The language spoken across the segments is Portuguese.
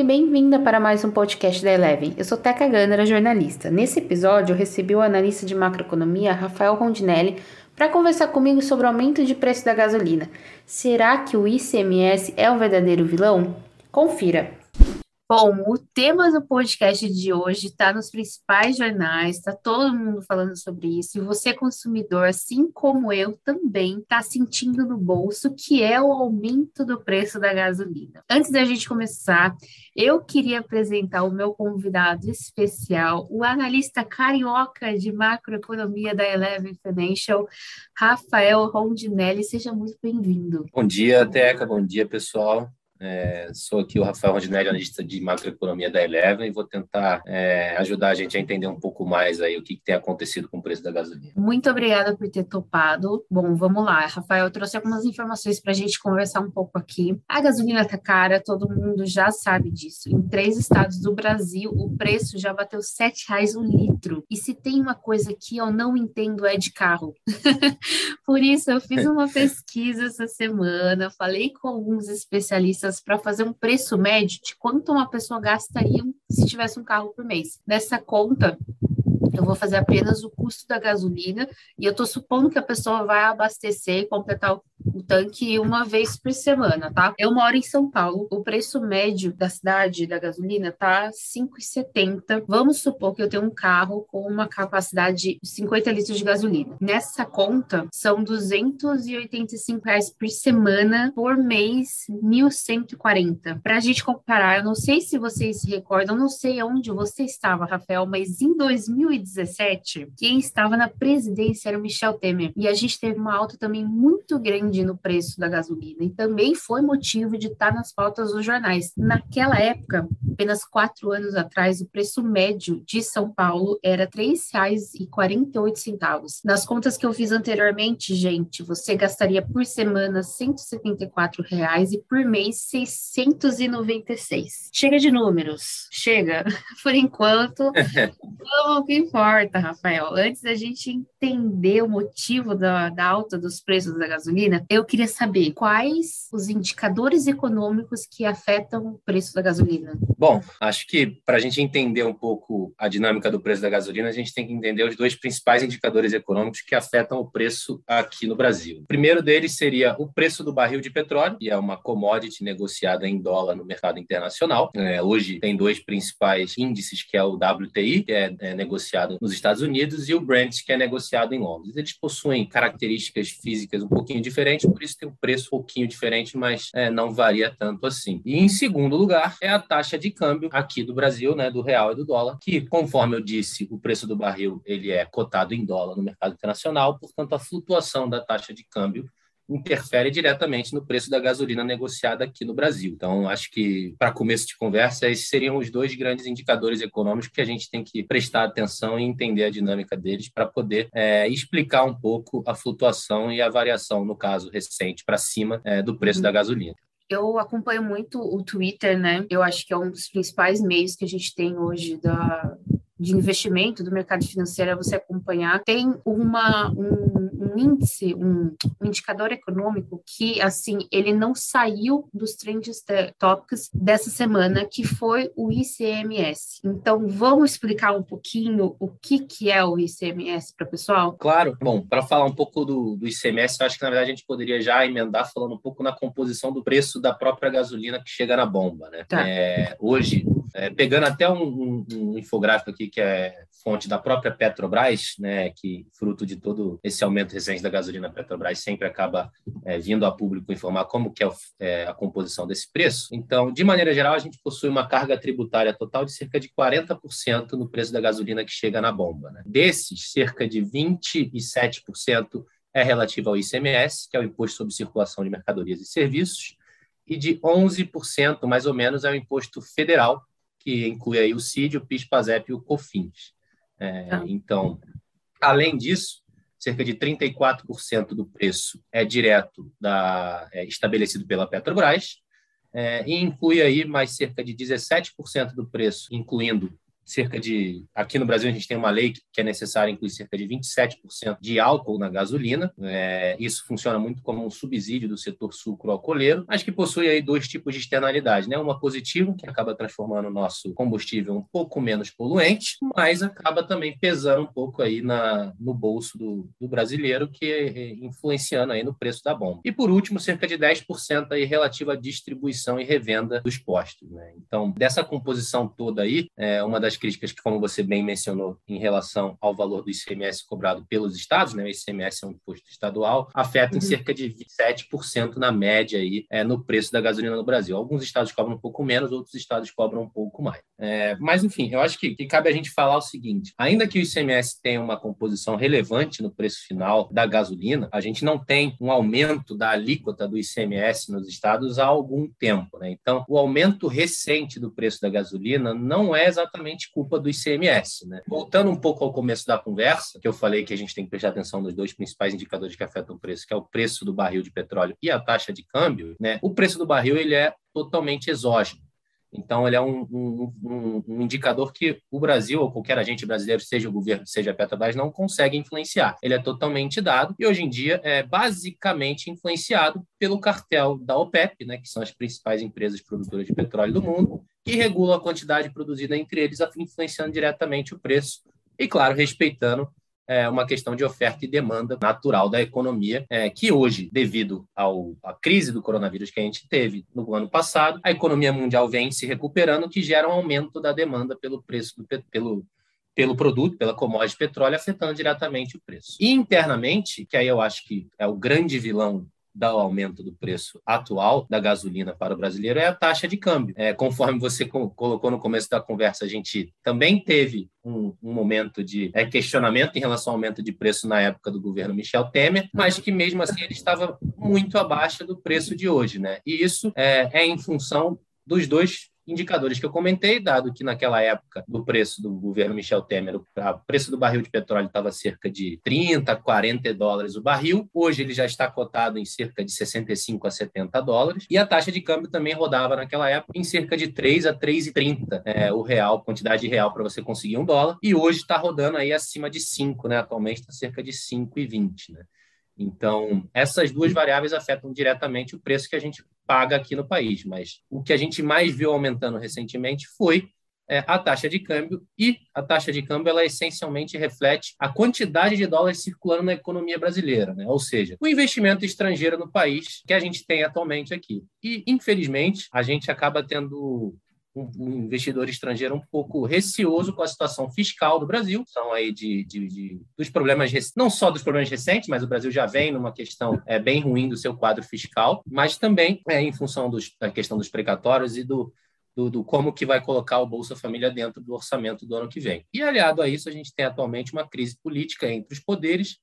e bem-vinda para mais um podcast da Eleven. Eu sou Teca Gandara, jornalista. Nesse episódio, eu recebi o analista de macroeconomia Rafael Rondinelli para conversar comigo sobre o aumento de preço da gasolina. Será que o ICMS é o verdadeiro vilão? Confira. Bom, o tema do podcast de hoje está nos principais jornais, está todo mundo falando sobre isso, e você, consumidor, assim como eu, também está sentindo no bolso que é o aumento do preço da gasolina. Antes da gente começar, eu queria apresentar o meu convidado especial, o analista carioca de macroeconomia da Eleven Financial, Rafael Rondinelli. Seja muito bem-vindo. Bom dia, Teca, bom dia, pessoal. É, sou aqui o Rafael Rondinelli, analista de macroeconomia da Eleven, e vou tentar é, ajudar a gente a entender um pouco mais aí o que, que, tem acontecido com o preço da gasolina. Muito obrigada por ter topado. Bom, vamos lá, Rafael, trouxe algumas informações para a gente conversar um pouco aqui. A gasolina está cara, todo mundo já sabe disso. Em três estados do Brasil, o preço já bateu R$ reais um litro. E se tem uma coisa que eu não entendo é de carro. por isso, eu fiz uma pesquisa essa semana, falei com alguns especialistas para fazer um preço médio de quanto uma pessoa gastaria se tivesse um carro por mês. Nessa conta, eu vou fazer apenas o custo da gasolina e eu estou supondo que a pessoa vai abastecer e completar o o tanque uma vez por semana, tá? Eu moro em São Paulo, o preço médio da cidade da gasolina tá 5,70. Vamos supor que eu tenho um carro com uma capacidade de 50 litros de gasolina. Nessa conta, são 285 reais por semana, por mês, 1.140. Para a gente comparar, eu não sei se vocês se recordam, não sei onde você estava, Rafael, mas em 2017, quem estava na presidência era o Michel Temer. E a gente teve uma alta também muito grande no preço da gasolina e também foi motivo de estar nas pautas dos jornais. Naquela época, apenas quatro anos atrás, o preço médio de São Paulo era R$ 3,48. Nas contas que eu fiz anteriormente, gente, você gastaria por semana 174 reais e por mês 696. Chega de números, chega. Por enquanto, vamos o que importa, Rafael. Antes da gente entender o motivo da, da alta dos preços da gasolina, eu queria saber quais os indicadores econômicos que afetam o preço da gasolina. Bom, acho que para a gente entender um pouco a dinâmica do preço da gasolina, a gente tem que entender os dois principais indicadores econômicos que afetam o preço aqui no Brasil. O primeiro deles seria o preço do barril de petróleo, que é uma commodity negociada em dólar no mercado internacional. É, hoje tem dois principais índices, que é o WTI, que é, é negociado nos Estados Unidos, e o Brent, que é negociado em Londres. Eles possuem características físicas um pouquinho diferentes diferente, por isso tem um preço um pouquinho diferente, mas é, não varia tanto assim. E em segundo lugar é a taxa de câmbio aqui do Brasil, né, do real e do dólar, que conforme eu disse, o preço do barril ele é cotado em dólar no mercado internacional, portanto a flutuação da taxa de câmbio interfere diretamente no preço da gasolina negociada aqui no Brasil. Então, acho que, para começo de conversa, esses seriam os dois grandes indicadores econômicos que a gente tem que prestar atenção e entender a dinâmica deles para poder é, explicar um pouco a flutuação e a variação, no caso recente, para cima é, do preço uhum. da gasolina. Eu acompanho muito o Twitter, né? Eu acho que é um dos principais meios que a gente tem hoje da, de investimento do mercado financeiro é você acompanhar. Tem uma, um, um índice, um, um, indicador econômico que, assim, ele não saiu dos trends topics dessa semana, que foi o ICMS. Então, vamos explicar um pouquinho o que, que é o ICMS para o pessoal? Claro. Bom, para falar um pouco do, do ICMS, eu acho que, na verdade, a gente poderia já emendar falando um pouco na composição do preço da própria gasolina que chega na bomba, né? Tá. É, hoje, é, pegando até um, um, um, infográfico aqui que é fonte da própria Petrobras, né, que fruto de todo esse aumento recente da gasolina, Petrobras sempre acaba é, vindo a público informar como que é, é, a composição desse preço. Então, de maneira geral, a gente possui uma carga tributária total de cerca de 40% no preço da gasolina que chega na bomba. Né? Desses, cerca de 27% é relativo ao ICMS, que é o Imposto sobre Circulação de Mercadorias e Serviços, e de 11%, mais ou menos, é o imposto federal, que inclui aí o CID, o PIS, PASEP e o COFINS. É, ah. Então, além disso, cerca de 34% do preço é direto da, é, estabelecido pela Petrobras, é, e inclui aí mais cerca de 17% do preço, incluindo cerca de. Aqui no Brasil, a gente tem uma lei que é necessária incluir cerca de 27% de álcool na gasolina. É, isso funciona muito como um subsídio do setor sucro-alcooleiro, mas que possui aí dois tipos de externalidade, né? Uma positiva, que acaba transformando o nosso combustível um pouco menos poluente, mas acaba também pesando um pouco aí na, no bolso do, do brasileiro, que é, influenciando aí no preço da bomba. E por último, cerca de 10% aí relativa à distribuição e revenda dos postos. Né? Então, dessa composição toda aí, é uma das críticas que, como você bem mencionou, em relação ao valor do ICMS cobrado pelos estados, né? O ICMS é um imposto estadual, afeta uhum. em cerca de 27% na média aí é, no preço da gasolina no Brasil. Alguns estados cobram um pouco menos, outros estados cobram um pouco mais. É, mas, enfim, eu acho que, que cabe a gente falar o seguinte: ainda que o ICMS tenha uma composição relevante no preço final da gasolina, a gente não tem um aumento da alíquota do ICMS nos estados há algum tempo. Né? Então, o aumento recente do preço da gasolina não é exatamente culpa do ICMS. Né? Voltando um pouco ao começo da conversa, que eu falei que a gente tem que prestar atenção nos dois principais indicadores que afetam o preço, que é o preço do barril de petróleo e a taxa de câmbio, né? o preço do barril ele é totalmente exógeno. Então, ele é um, um, um, indicador que o Brasil, ou qualquer agente brasileiro, seja o governo, seja a Petrobras, não consegue influenciar. Ele é totalmente dado e, hoje em dia, é basicamente influenciado pelo cartel da OPEP, né, que são as principais empresas produtoras de petróleo do mundo, que regulam a quantidade produzida entre eles, influenciando diretamente o preço e, claro, respeitando é uma questão de oferta e demanda natural da economia, é, que hoje, devido à crise do coronavírus que a gente teve no ano passado, a economia mundial vem se recuperando, que gera um aumento da demanda pelo preço do pelo pelo produto, pela commodity petróleo, afetando diretamente o preço. E internamente, que aí eu acho que é o grande vilão do aumento do preço atual da gasolina para o brasileiro é a taxa de câmbio. É, conforme você colocou no começo da conversa, a gente também teve um, um momento de é, questionamento em relação ao aumento de preço na época do governo Michel Temer, mas que mesmo assim ele estava muito abaixo do preço de hoje, né? E isso é, é em função dos dois indicadores que eu comentei, dado que naquela época do preço do governo Michel Temer, o preço do barril de petróleo estava cerca de 30, 40 dólares o barril. Hoje ele já está cotado em cerca de 65 a 70 dólares. E a taxa de câmbio também rodava naquela época em cerca de 3 a 3,30 é, o real, quantidade real para você conseguir um dólar. E hoje está rodando aí acima de 5, né? Atualmente está cerca de 5,20, né? Então, essas duas variáveis afetam diretamente o preço que a gente paga aqui no país, mas o que a gente mais viu aumentando recentemente foi é, a taxa de câmbio, e a taxa de câmbio ela essencialmente reflete a quantidade de dólares circulando na economia brasileira, né? ou seja, o investimento estrangeiro no país que a gente tem atualmente aqui. E, infelizmente, a gente acaba tendo um, investidor estrangeiro um pouco receoso com a situação fiscal do Brasil. São aí de, de, de, dos problemas, não só dos problemas recentes, mas o Brasil já vem numa questão é, bem ruim do seu quadro fiscal, mas também é, em função dos, da questão dos precatórios e do, do, do, como que vai colocar o Bolsa Família dentro do orçamento do ano que vem. E aliado a isso, a gente tem atualmente uma crise política entre os poderes,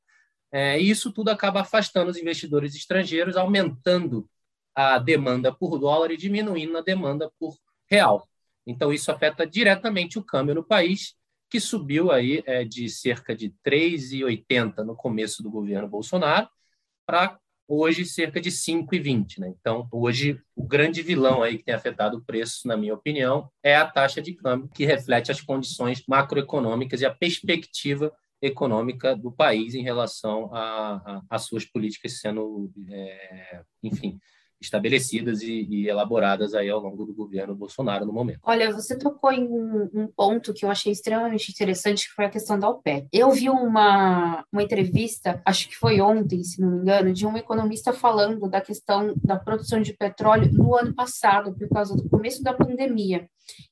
é, e isso tudo acaba afastando os investidores estrangeiros, aumentando a demanda por dólar e diminuindo a demanda por real. Então, isso afeta diretamente o câmbio no país, que subiu aí é, de cerca de 3,80 no começo do governo Bolsonaro para hoje cerca de 5,20. Né? Então, hoje, o grande vilão aí que tem afetado o preço, na minha opinião, é a taxa de câmbio, que reflete as condições macroeconômicas e a perspectiva econômica do país em relação às suas políticas sendo, é, enfim, estabelecidas e, e, elaboradas aí ao longo do governo Bolsonaro no momento. Olha, você tocou em um, um, ponto que eu achei extremamente interessante, que foi a questão da OPEP. Eu vi uma, uma entrevista, acho que foi ontem, se não me engano, de um economista falando da questão da produção de petróleo no ano passado, por causa do começo da pandemia,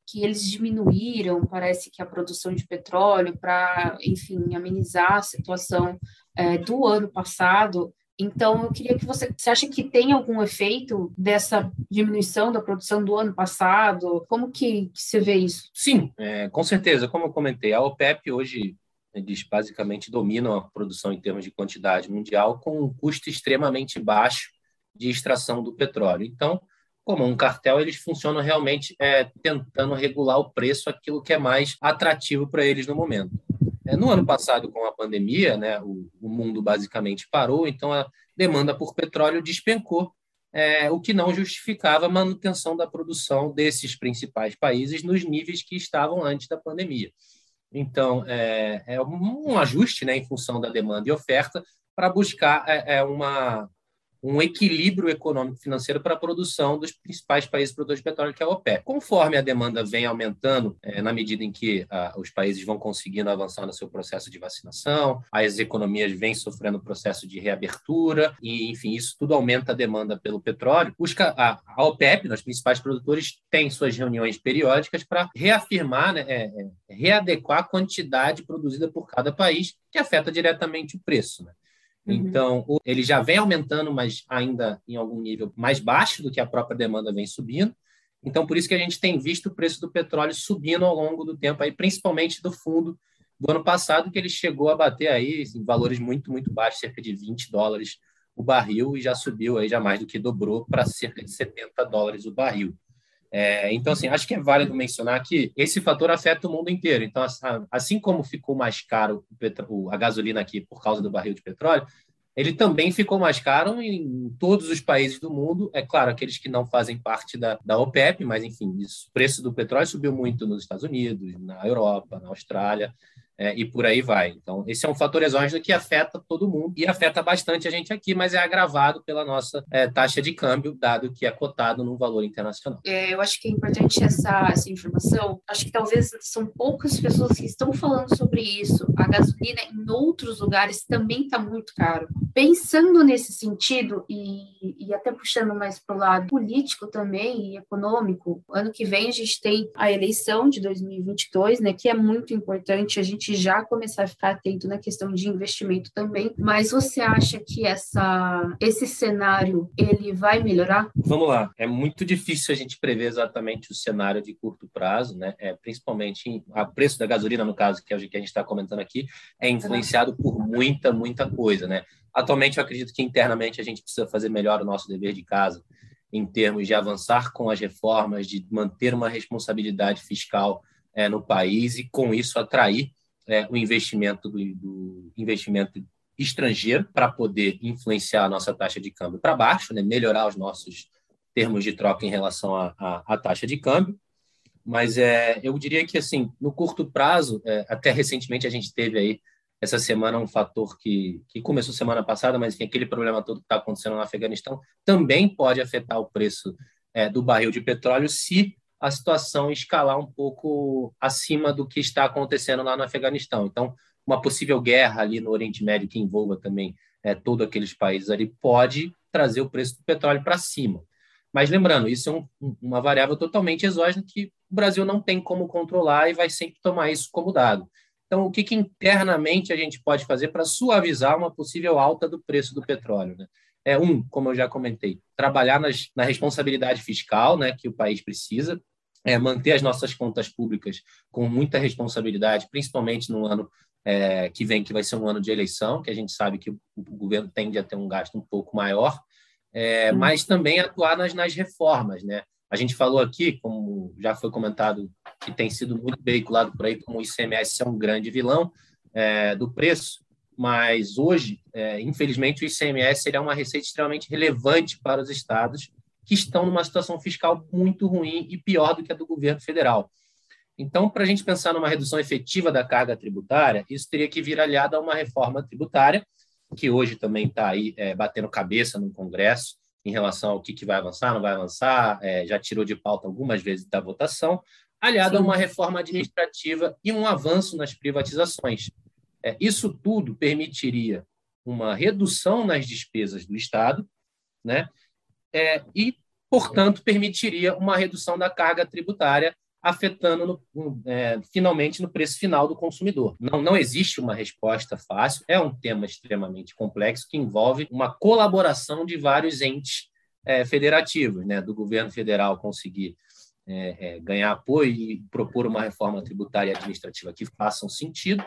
que eles diminuíram, parece que a produção de petróleo para, enfim, amenizar a situação é, do ano passado então, eu queria que você. Você acha que tem algum efeito dessa diminuição da produção do ano passado? Como que, que você vê isso? Sim, é, com certeza. Como eu comentei, a OPEP hoje eles basicamente dominam a produção em termos de quantidade mundial com um custo extremamente baixo de extração do petróleo. Então, como um cartel, eles funcionam realmente é, tentando regular o preço, aquilo que é mais atrativo para eles no momento. É, no ano passado, com a pandemia, né, o, o, mundo basicamente parou, então a demanda por petróleo despencou é, o que não justificava a manutenção da produção desses principais países nos níveis que estavam antes da pandemia. Então, é, é um ajuste né, em função da demanda e oferta para buscar é, é uma, um equilíbrio econômico financeiro para a produção dos principais países produtores de petróleo, que é a OPEP. Conforme a demanda vem aumentando, é, na medida em que ah, os países vão conseguindo avançar no seu processo de vacinação, as economias vêm sofrendo processo de reabertura, e, enfim, isso tudo aumenta a demanda pelo petróleo. Busca a, a OPEP, os principais produtores, tem suas reuniões periódicas para reafirmar, né, é, é, readequar a quantidade produzida por cada país, que afeta diretamente o preço. Né? Uhum. Então, ele já vem aumentando, mas ainda em algum nível mais baixo do que a própria demanda vem subindo. Então, por isso que a gente tem visto o preço do petróleo subindo ao longo do tempo, aí, principalmente do fundo do ano passado, que ele chegou a bater aí em assim, valores muito, muito baixos, cerca de 20 dólares o barril, e já subiu aí já mais do que dobrou para cerca de 70 dólares o barril. É, então, assim, acho que é válido mencionar que esse fator afeta o mundo inteiro. Então, assim como ficou mais caro a gasolina aqui por causa do barril de petróleo, ele também ficou mais caro em todos os países do mundo. É claro, aqueles que não fazem parte da, da OPEP, mas, enfim, o preço do petróleo subiu muito nos Estados Unidos, na Europa, na Austrália é, e por aí vai. Então, esse é um fator exógeno que afeta todo mundo e afeta bastante a gente aqui, mas é agravado pela nossa é, taxa de câmbio, dado que é cotado no valor internacional. É, eu acho que é importante essa, essa informação. Acho que talvez são poucas pessoas que estão falando sobre isso. A gasolina em outros lugares também está muito caro. Pensando nesse sentido e, e até puxando mais para o lado político também e econômico, ano que vem a gente tem a eleição de 2022, né, que é muito importante. A gente gente já começar a ficar atento na questão de investimento também. Mas você acha que essa, esse cenário ele vai melhorar? Vamos lá. É muito difícil a gente prever exatamente o cenário de curto prazo, né? É, principalmente o preço da gasolina, no caso, que é o que a gente está comentando aqui, é influenciado por muita, muita coisa, né? Atualmente, eu acredito que internamente a gente precisa fazer melhor o nosso dever de casa em termos de avançar com as reformas, de manter uma responsabilidade fiscal é, no país e, com isso, atrair é, o investimento do, do investimento estrangeiro para poder influenciar a nossa taxa de câmbio para baixo, né? melhorar os nossos termos de troca em relação à taxa de câmbio. Mas é, eu diria que assim, no curto prazo, é, até recentemente a gente teve aí essa semana um fator que, que começou semana passada, mas enfim, aquele problema todo que está acontecendo no Afeganistão também pode afetar o preço é, do barril de petróleo se a situação escalar um pouco acima do que está acontecendo lá no Afeganistão. Então, uma possível guerra ali no Oriente Médio que envolva também é, todos aqueles países ali pode trazer o preço do petróleo para cima. Mas lembrando, isso é um, uma variável totalmente exógena que o Brasil não tem como controlar e vai sempre tomar isso como dado. Então, o que, que internamente a gente pode fazer para suavizar uma possível alta do preço do petróleo? Né? É um, como eu já comentei, trabalhar nas, na responsabilidade fiscal, né, que o país precisa, é, manter as nossas contas públicas com muita responsabilidade, principalmente no ano é, que vem, que vai ser um ano de eleição, que a gente sabe que o, o governo tende a ter um gasto um pouco maior, é, mas também atuar nas, nas reformas, né? A gente falou aqui, como já foi comentado, que tem sido muito veiculado por aí, como o ICMS é um grande vilão é, do preço, mas hoje, é, infelizmente, o ICMS é uma receita extremamente relevante para os estados que estão numa situação fiscal muito ruim e pior do que a do governo federal. Então, para a gente pensar numa redução efetiva da carga tributária, isso teria que vir aliado a uma reforma tributária, que hoje também está aí é, batendo cabeça no Congresso em relação ao que, que vai avançar, não vai avançar, é, já tirou de pauta algumas vezes da votação, aliado Sim. a uma reforma administrativa e um avanço nas privatizações. É, isso tudo permitiria uma redução nas despesas do Estado, né? É, e, portanto, permitiria uma redução da carga tributária, afetando no, é, finalmente no preço final do consumidor. Não, não existe uma resposta fácil, é um tema extremamente complexo que envolve uma colaboração de vários entes é, federativos, né, do governo federal conseguir é, é, ganhar apoio e propor uma reforma tributária e administrativa que façam sentido,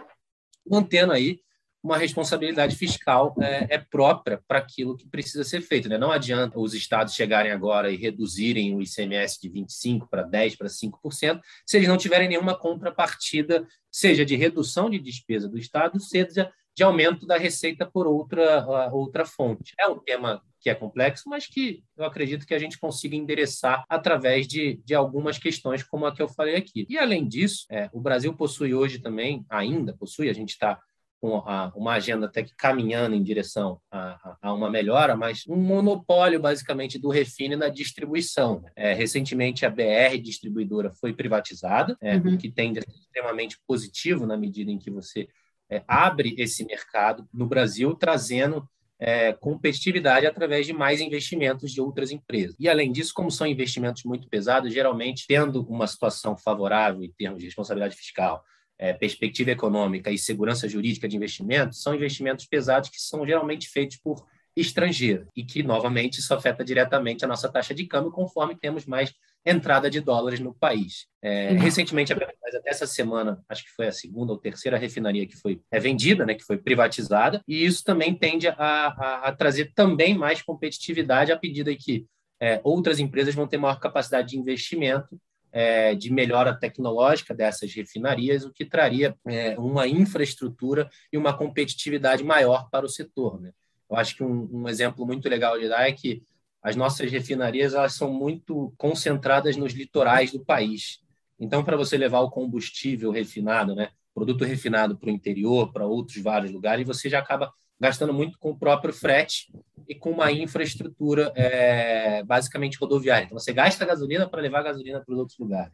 mantendo aí uma responsabilidade fiscal é, é própria para aquilo que precisa ser feito. Né? Não adianta os estados chegarem agora e reduzirem o ICMS de 25% para 10%, para 5%, se eles não tiverem nenhuma contrapartida, seja de redução de despesa do Estado, seja de aumento da receita por outra, outra fonte. É um tema que é complexo, mas que eu acredito que a gente consiga endereçar através de, de algumas questões como a que eu falei aqui. E, além disso, é, o Brasil possui hoje também, ainda possui, a gente está com a, uma agenda até que caminhando em direção a, a, uma melhora, mas um monopólio basicamente do refine na distribuição. É, recentemente a BR distribuidora foi privatizada, é, uhum. o que tende a ser extremamente positivo na medida em que você é, abre esse mercado no Brasil, trazendo é, competitividade através de mais investimentos de outras empresas. E, além disso, como são investimentos muito pesados, geralmente, tendo uma situação favorável em termos de responsabilidade fiscal, é, perspectiva econômica e segurança jurídica de investimentos, são investimentos pesados que são geralmente feitos por estrangeiros e que, novamente, isso afeta diretamente a nossa taxa de câmbio conforme temos mais entrada de dólares no país. É, uhum. Recentemente, até essa semana, acho que foi a segunda ou terceira refinaria que foi é, vendida, né, que foi privatizada, e isso também tende a, a, a trazer também mais competitividade à medida que é, outras empresas vão ter maior capacidade de investimento é, de melhora tecnológica dessas refinarias, o que traria é, uma infraestrutura e uma competitividade maior para o setor. Né? Eu acho que um, um exemplo muito legal de dar é que as nossas refinarias elas são muito concentradas nos litorais do país. Então, para você levar o combustível refinado, né, produto refinado para o interior, para outros vários lugares, você já acaba gastando muito com o próprio frete e com uma infraestrutura é, basicamente rodoviária. Então, você gasta gasolina para levar gasolina para os outros lugares.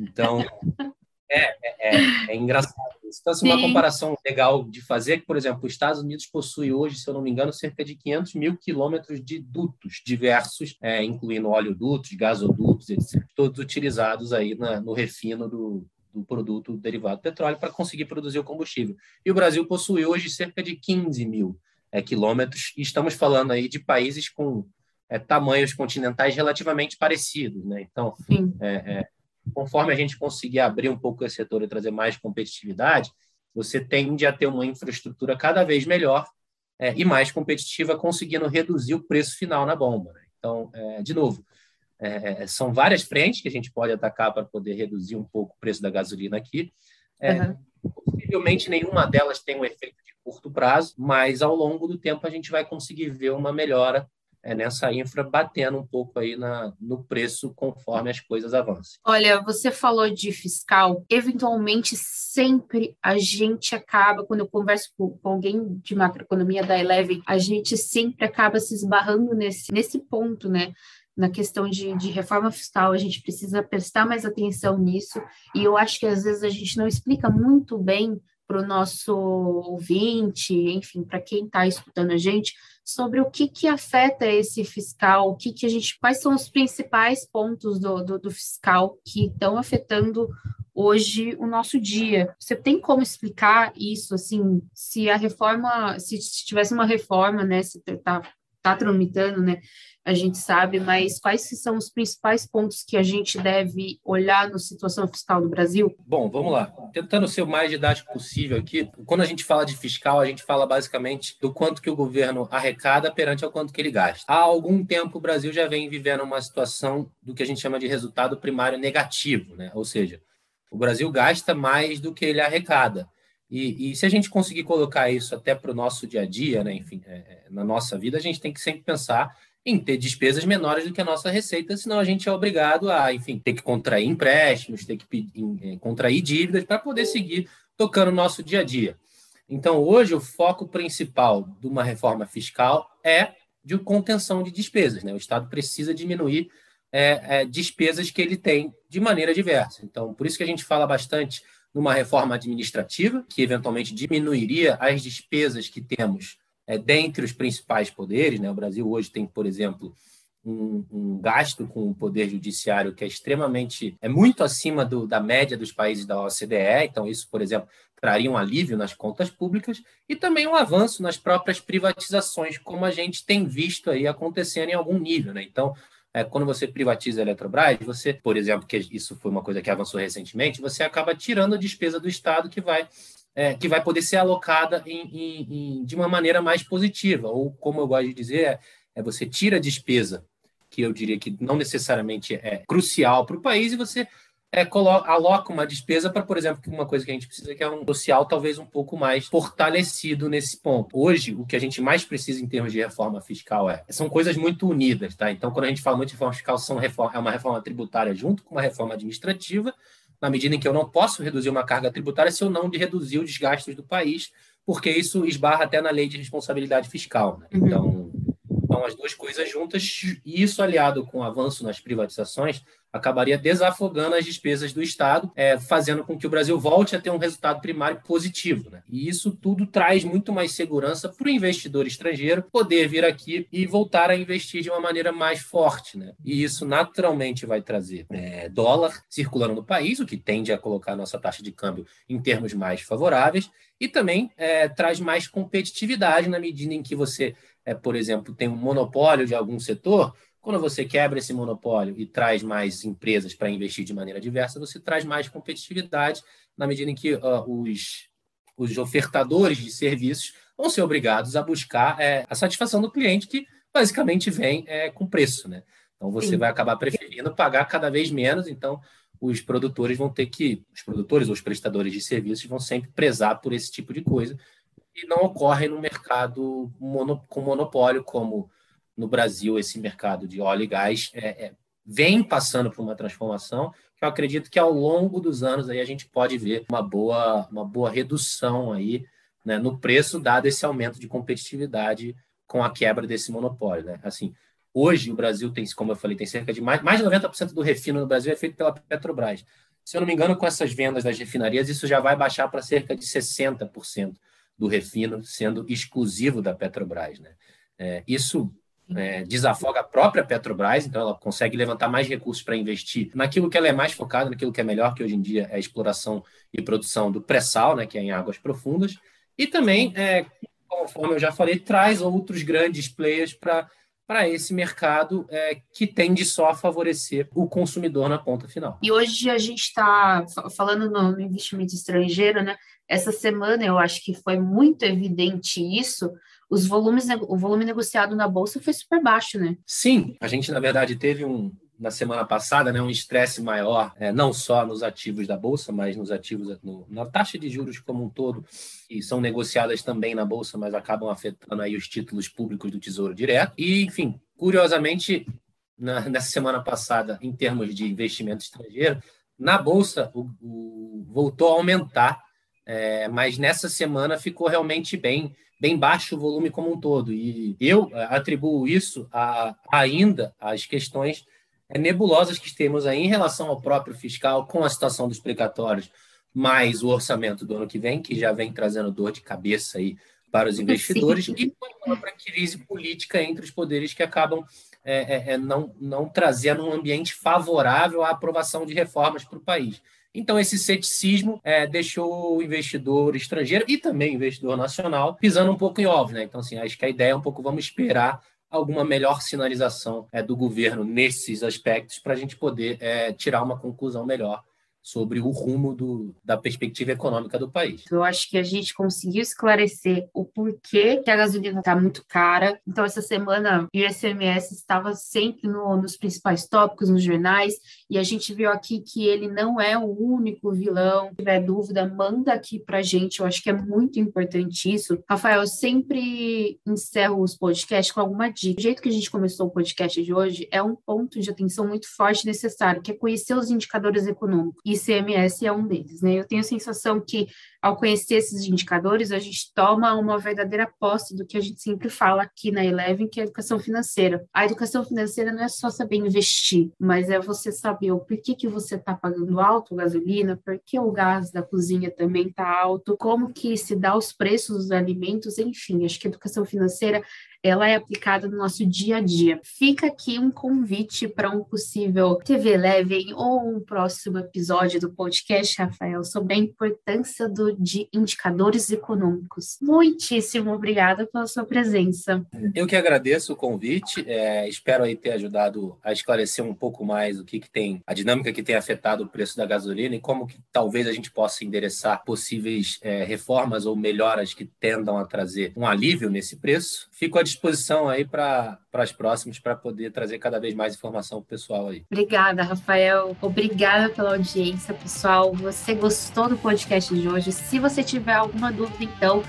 Então, é, é, é, é engraçado. Então, assim, uma comparação legal de fazer é que, por exemplo, os Estados Unidos possui hoje, se eu não me engano, cerca de 500 mil quilômetros de dutos diversos, é, incluindo oleodutos, gasodutos, etc., todos utilizados aí na, no refino do, do produto derivado do petróleo para conseguir produzir o combustível. E o Brasil possui hoje cerca de 15 mil é, quilômetros, e estamos falando aí de países com é, tamanhos continentais relativamente parecidos. Né? Então, é, é conforme a gente conseguir abrir um pouco esse setor e trazer mais competitividade, você tende a ter uma infraestrutura cada vez melhor é, e mais competitiva, conseguindo reduzir o preço final na bomba. Né? Então, é, de novo, é, são várias frentes que a gente pode atacar para poder reduzir um pouco o preço da gasolina aqui. Uhum. Possivelmente nenhuma delas tem um efeito de curto prazo, mas ao longo do tempo a gente vai conseguir ver uma melhora é, nessa infra batendo um pouco aí na, no preço conforme as coisas avançam. Olha, você falou de fiscal, eventualmente sempre a gente acaba, quando eu converso com, com alguém de macroeconomia da Eleven, a gente sempre acaba se esbarrando nesse, nesse ponto, né? Na questão de, de, reforma fiscal, a gente precisa prestar mais atenção nisso, e eu acho que às vezes a gente não explica muito bem para o nosso ouvinte, enfim, para quem está escutando a gente, sobre o que, que afeta esse fiscal, o que, que a gente, quais são os principais pontos do, do, do fiscal que estão afetando hoje o nosso dia. Você tem como explicar isso, assim, se a reforma, se tivesse uma reforma, né, se está tá tramitando, né, a gente sabe, mas quais são os principais pontos que a gente deve olhar na situação fiscal do Brasil? Bom, vamos lá. Tentando ser o mais didático possível aqui, quando a gente fala de fiscal, a gente fala basicamente do quanto que o governo arrecada perante ao quanto que ele gasta. Há algum tempo o Brasil já vem vivendo uma situação do que a gente chama de resultado primário negativo, né? Ou seja, o Brasil gasta mais do que ele arrecada. E, e, se a gente conseguir colocar isso até para o nosso dia a dia, né, enfim, é, é, na nossa vida, a gente tem que sempre pensar em ter despesas menores do que a nossa receita, senão a gente é obrigado a, enfim, ter que contrair empréstimos, ter que pedir, eh, contrair dívidas para poder seguir tocando o nosso dia a dia. Então, hoje, o foco principal de uma reforma fiscal é de contenção de despesas. Né? O Estado precisa diminuir é, é, despesas que ele tem de maneira diversa. Então, por isso que a gente fala bastante numa reforma administrativa, que eventualmente diminuiria as despesas que temos é, dentre os principais poderes. Né? O Brasil hoje tem, por exemplo, um, um, gasto com o poder judiciário que é extremamente, é muito acima do, da média dos países da OCDE. Então, isso, por exemplo, traria um alívio nas contas públicas e também um avanço nas próprias privatizações, como a gente tem visto aí acontecendo em algum nível. Né? Então, é, quando você privatiza a Eletrobras, você, por exemplo, que isso foi uma coisa que avançou recentemente, você acaba tirando a despesa do Estado que vai é, que vai poder ser alocada em, em, em, de uma maneira mais positiva, ou como eu gosto de dizer, é, é você tira a despesa, que eu diria que não necessariamente é crucial para o país, e você é, aloca uma despesa para, por exemplo, uma coisa que a gente precisa que é um social talvez um pouco mais fortalecido nesse ponto. Hoje, o que a gente mais precisa em termos de reforma fiscal é são coisas muito unidas, tá? Então, quando a gente fala muito de reforma fiscal, são reforma, é uma reforma tributária junto com uma reforma administrativa, na medida em que eu não posso reduzir uma carga tributária se eu não de reduzir os gastos do país, porque isso esbarra até na lei de responsabilidade fiscal. Né? Uhum. Então, então, as duas coisas juntas, e isso aliado com o avanço nas privatizações, acabaria desafogando as despesas do Estado, é, fazendo com que o Brasil volte a ter um resultado primário positivo. Né? E isso tudo traz muito mais segurança para o investidor estrangeiro poder vir aqui e voltar a investir de uma maneira mais forte. Né? E isso naturalmente vai trazer é, dólar circulando no país, o que tende a colocar a nossa taxa de câmbio em termos mais favoráveis, e também é, traz mais competitividade na medida em que você, é, por exemplo, tem um monopólio de algum setor quando você quebra esse monopólio e traz mais empresas para investir de maneira diversa, você traz mais competitividade na medida em que uh, os, os ofertadores de serviços vão ser obrigados a buscar é, a satisfação do cliente, que basicamente vem é, com preço. Né? Então você Sim. vai acabar preferindo pagar cada vez menos, então os produtores vão ter que, os produtores ou os prestadores de serviços vão sempre prezar por esse tipo de coisa, e não ocorre no mercado mono, com monopólio, como no Brasil esse mercado de óleo e gás é, é, vem passando por uma transformação que eu acredito que ao longo dos anos aí a gente pode ver uma boa, uma boa redução aí né, no preço, dado esse aumento de competitividade com a quebra desse monopólio. Né? Assim, hoje o Brasil tem, como eu falei, tem cerca de mais, mais de 90% do refino no Brasil é feito pela Petrobras. Se eu não me engano, com essas vendas das refinarias, isso já vai baixar para cerca de 60% do refino sendo exclusivo da Petrobras. Né? É, isso é, desafoga a própria Petrobras, então ela consegue levantar mais recursos para investir naquilo que ela é mais focada, naquilo que é melhor, que hoje em dia é a exploração e produção do pré-sal, né, que é em águas profundas, e também, é, conforme eu já falei, traz outros grandes players para para esse mercado é, que tende só a favorecer o consumidor na ponta final. E hoje a gente está falando no investimento estrangeiro, né? Essa semana eu acho que foi muito evidente isso, os volumes, o volume negociado na bolsa foi super baixo, né? Sim, a gente na verdade teve um na semana passada, né, um estresse maior, é, não só nos ativos da bolsa, mas nos ativos no, na taxa de juros como um todo, que são negociadas também na bolsa, mas acabam afetando aí os títulos públicos do Tesouro Direto. E, enfim, curiosamente, na, nessa semana passada, em termos de investimento estrangeiro, na bolsa o, o, voltou a aumentar, é, mas nessa semana ficou realmente bem bem baixo o volume como um todo. E eu eh, atribuo isso a, ainda às questões eh, nebulosas que temos aí em relação ao próprio fiscal, com a situação dos precatórios, mais o orçamento do ano que vem, que já vem trazendo dor de cabeça aí para os investidores, Sim. e a própria crise política entre os poderes que acabam é, é, não, não trazendo um ambiente favorável à aprovação de reformas para o país. Então, esse ceticismo é, deixou o investidor estrangeiro e também o investidor nacional pisando um pouco em ovos. Né? Então, assim, acho que a ideia é um pouco vamos esperar alguma melhor sinalização é, do governo nesses aspectos para a gente poder é, tirar uma conclusão melhor sobre o rumo do, da perspectiva econômica do país. Eu acho que a gente conseguiu esclarecer o porquê que a gasolina está muito cara. Então, essa semana, o ICMS estava sempre no, nos principais tópicos, nos jornais, e a gente viu aqui que ele não é o único vilão. Se tiver dúvida, manda aqui para gente. Eu acho que é muito importante isso. Rafael, eu sempre encerro os podcasts com alguma dica. O jeito que a gente começou o podcast de hoje é um ponto de atenção muito forte necessário, que é conhecer os indicadores econômicos. ICMS é um deles, né? Eu tenho a sensação que, ao conhecer esses indicadores, a gente toma uma verdadeira posse do que a gente sempre fala aqui na Eleven, que é a educação financeira. A educação financeira não é só saber investir, mas é você saber o porquê que você está pagando alto a gasolina, por que o gás da cozinha também está alto, como que se dá os preços dos alimentos, enfim, acho que a educação financeira ela é aplicada no nosso dia a dia. Fica aqui um convite para um possível TV Eleven ou um próximo episódio do podcast, Rafael, sobre a importância do, de indicadores econômicos. Muitíssimo obrigada pela sua presença. Eu que agradeço o convite, é, espero aí ter ajudado a esclarecer um pouco mais o que, que tem, a dinâmica que tem afetado o preço da gasolina e como que talvez a gente possa endereçar possíveis é, reformas ou melhoras que tendam a trazer um alívio nesse preço. Fico à disposição aí para as próximas, para poder trazer cada vez mais informação para o pessoal aí. Obrigada, Rafael. Obrigada pela audiência, pessoal. Você gostou do podcast de hoje? Se você tiver alguma dúvida, então,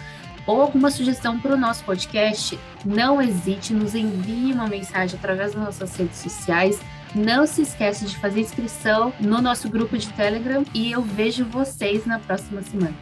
ou alguma sugestão para o nosso podcast, não hesite, nos envie uma mensagem através das nossas redes sociais. Não se esqueça de fazer inscrição no nosso grupo de Telegram e eu vejo vocês na próxima semana.